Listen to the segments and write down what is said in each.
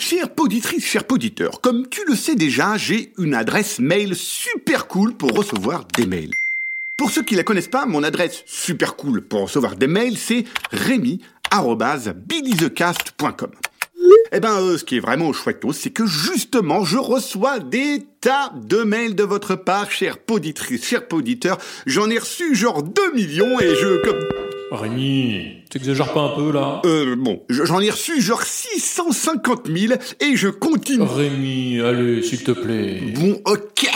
Chère poditrice, cher poditeur, comme tu le sais déjà, j'ai une adresse mail super cool pour recevoir des mails. Pour ceux qui la connaissent pas, mon adresse super cool pour recevoir des mails, c'est remy@billythecast.com. Eh ben, euh, ce qui est vraiment chouette, c'est que justement, je reçois des tas de mails de votre part, chère poditrice, cher poditeur. J'en ai reçu genre 2 millions et je... Rémi, t'exagères pas un peu là? Euh, bon, je- j'en ai reçu genre 650 000 et je continue. Rémi, allez, s'il te plaît. Bon, ok.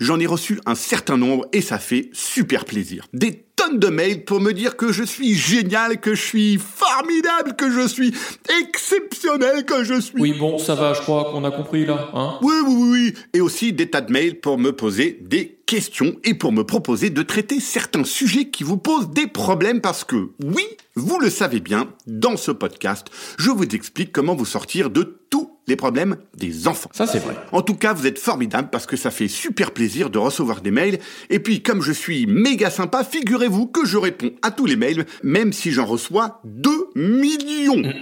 J'en ai reçu un certain nombre et ça fait super plaisir. Des de mails pour me dire que je suis génial, que je suis formidable, que je suis exceptionnel, que je suis... Oui, bon, ça va, je crois qu'on a compris là, hein Oui, oui, oui, oui. Et aussi des tas de mails pour me poser des questions et pour me proposer de traiter certains sujets qui vous posent des problèmes parce que, oui, vous le savez bien, dans ce podcast, je vous explique comment vous sortir de tous les problèmes des enfants. Ça, c'est vrai. En tout cas, vous êtes formidable parce que ça fait super plaisir de recevoir des mails. Et puis, comme je suis méga sympa, figurez-vous que je réponds à tous les mails, même si j'en reçois 2 millions.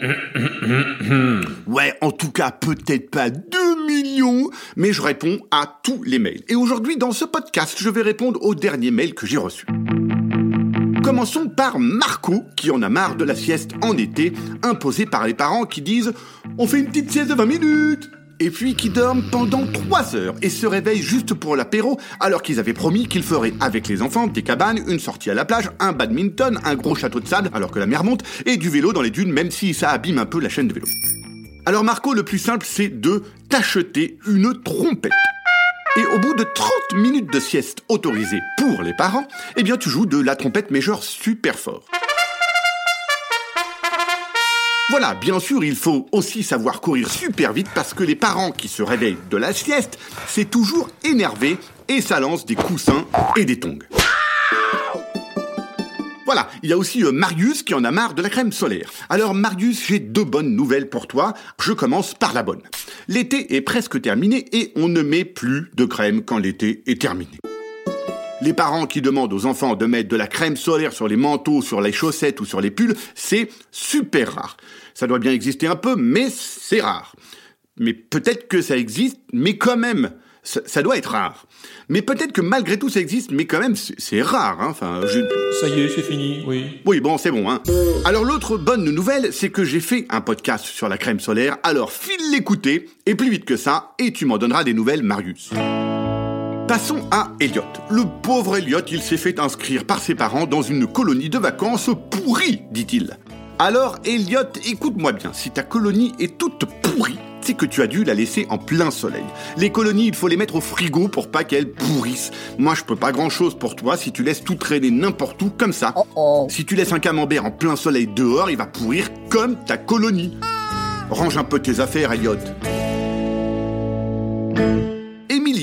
Ouais, en tout cas, peut-être pas 2 millions, mais je réponds à tous les mails. Et aujourd'hui, dans ce podcast, je vais répondre au dernier mail que j'ai reçu. Commençons par Marco, qui en a marre de la sieste en été, imposée par les parents qui disent « On fait une petite sieste de 20 minutes !» et puis qui dorment pendant 3 heures et se réveillent juste pour l'apéro alors qu'ils avaient promis qu'ils feraient avec les enfants des cabanes, une sortie à la plage, un badminton, un gros château de sable alors que la mer monte et du vélo dans les dunes même si ça abîme un peu la chaîne de vélo. Alors Marco, le plus simple c'est de t'acheter une trompette. Et au bout de 30 minutes de sieste autorisée pour les parents, eh bien tu joues de la trompette mais genre super fort. Voilà, bien sûr, il faut aussi savoir courir super vite parce que les parents qui se réveillent de la sieste, c'est toujours énervé et ça lance des coussins et des tongs. Voilà, il y a aussi euh, Marius qui en a marre de la crème solaire. Alors Marius, j'ai deux bonnes nouvelles pour toi. Je commence par la bonne. L'été est presque terminé et on ne met plus de crème quand l'été est terminé. Les parents qui demandent aux enfants de mettre de la crème solaire sur les manteaux, sur les chaussettes ou sur les pulls, c'est super rare. Ça doit bien exister un peu, mais c'est rare. Mais peut-être que ça existe, mais quand même, ça, ça doit être rare. Mais peut-être que malgré tout ça existe, mais quand même, c'est rare. Hein. Enfin, je... Ça y est, c'est fini, oui. Oui, bon, c'est bon. Hein. Alors l'autre bonne nouvelle, c'est que j'ai fait un podcast sur la crème solaire. Alors file l'écouter, et plus vite que ça, et tu m'en donneras des nouvelles, Marius. Passons à Elliot. Le pauvre Elliot, il s'est fait inscrire par ses parents dans une colonie de vacances pourrie, dit-il. Alors, Elliot, écoute-moi bien, si ta colonie est toute pourrie, c'est que tu as dû la laisser en plein soleil. Les colonies, il faut les mettre au frigo pour pas qu'elles pourrissent. Moi, je peux pas grand chose pour toi si tu laisses tout traîner n'importe où comme ça. Si tu laisses un camembert en plein soleil dehors, il va pourrir comme ta colonie. Range un peu tes affaires, Elliot.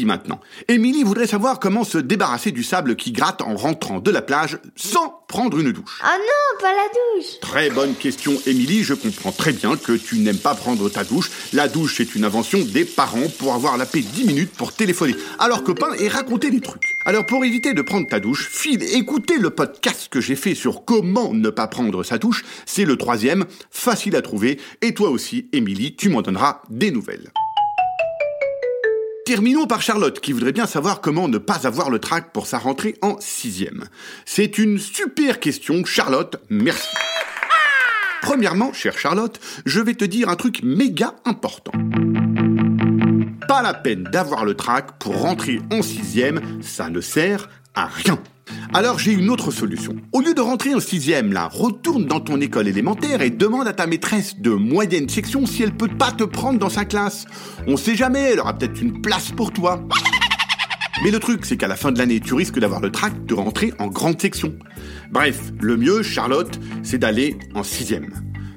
Maintenant. Émilie voudrait savoir comment se débarrasser du sable qui gratte en rentrant de la plage sans prendre une douche. Oh non, pas la douche. Très bonne question, Émilie. Je comprends très bien que tu n'aimes pas prendre ta douche. La douche, c'est une invention des parents pour avoir la paix 10 minutes pour téléphoner à leurs copains et raconter des trucs. Alors, pour éviter de prendre ta douche, file écouter le podcast que j'ai fait sur comment ne pas prendre sa douche. C'est le troisième, facile à trouver. Et toi aussi, Émilie, tu m'en donneras des nouvelles. Terminons par Charlotte, qui voudrait bien savoir comment ne pas avoir le trac pour sa rentrée en sixième. C'est une super question, Charlotte, merci. Premièrement, chère Charlotte, je vais te dire un truc méga important. Pas la peine d'avoir le trac pour rentrer en sixième, ça ne sert à rien. Alors j'ai une autre solution. Au lieu de rentrer en sixième, là, retourne dans ton école élémentaire et demande à ta maîtresse de moyenne section si elle peut pas te prendre dans sa classe. On sait jamais, elle aura peut-être une place pour toi. Mais le truc, c'est qu'à la fin de l'année, tu risques d'avoir le trac de rentrer en grande section. Bref, le mieux, Charlotte, c'est d'aller en sixième.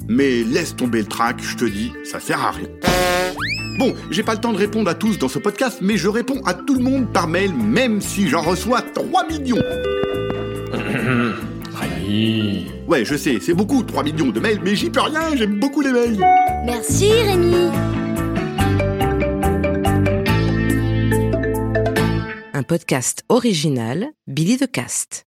Mais laisse tomber le trac, je te dis, ça sert à rien. Bon, j'ai pas le temps de répondre à tous dans ce podcast, mais je réponds à tout le monde par mail, même si j'en reçois 3 millions. Rémi. Ouais, je sais, c'est beaucoup, 3 millions de mails, mais j'y peux rien, j'aime beaucoup les mails. Merci Rémi. Un podcast original, Billy de Cast.